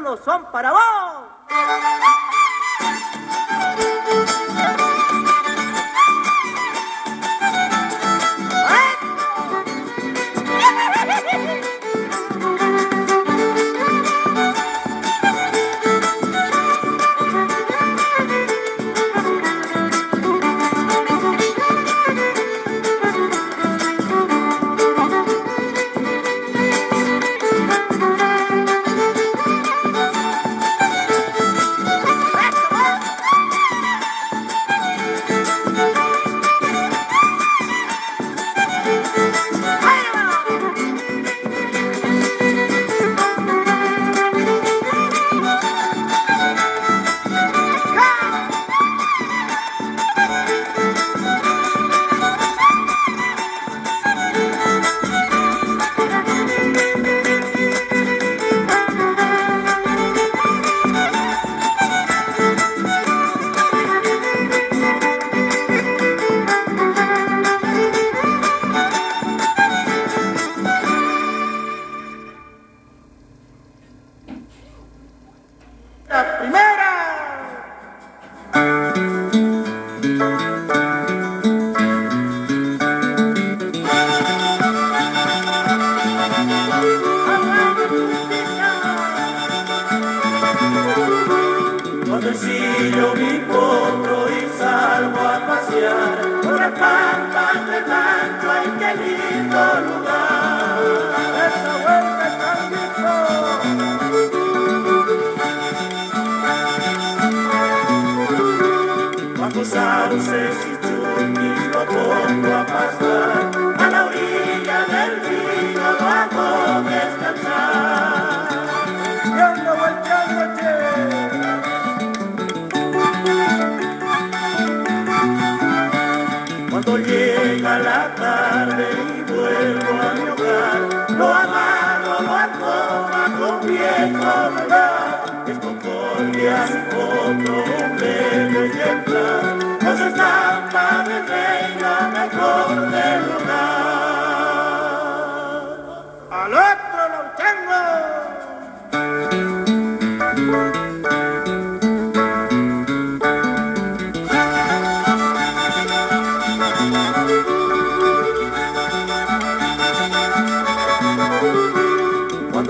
hermanos, son para vos. Ensillo mi potro y salgo a pasear por el pampa de ay qué lindo lugar. Lo amarro, lo alcoba con viejo lugar. Es concordia su otro hombre ejemplar, con su estampa de reina mejor del lugar. Al otro lo tengo.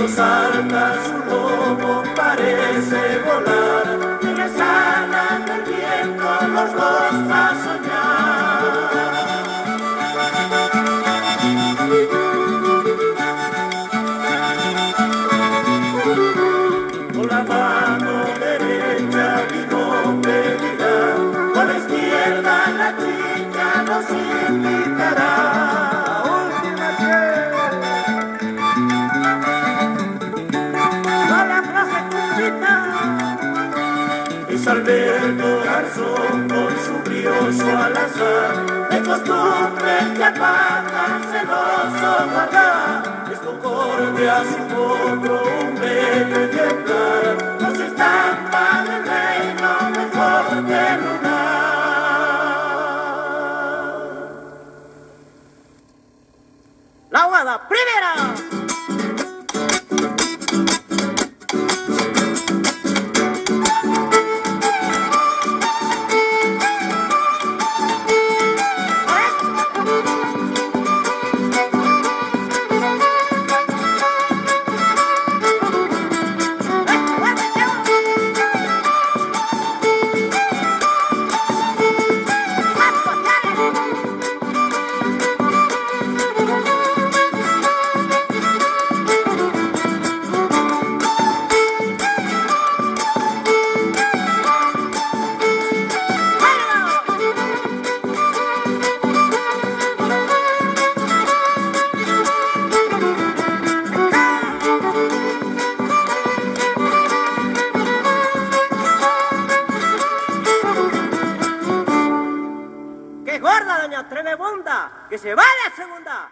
Cuando salta su lomo parece volar, y le salen del viento los dos a soñar. Con la mano derecha vino pedirá, con la izquierda la chica nos invitará. Es Alberto Garzón con su brioso al azar, de costumbre que apagan celoso guardar. Es concordia su otro un bello ejemplar, nos estampa del reino mejor del lugar. La guada primera. ¡Que se va la segunda!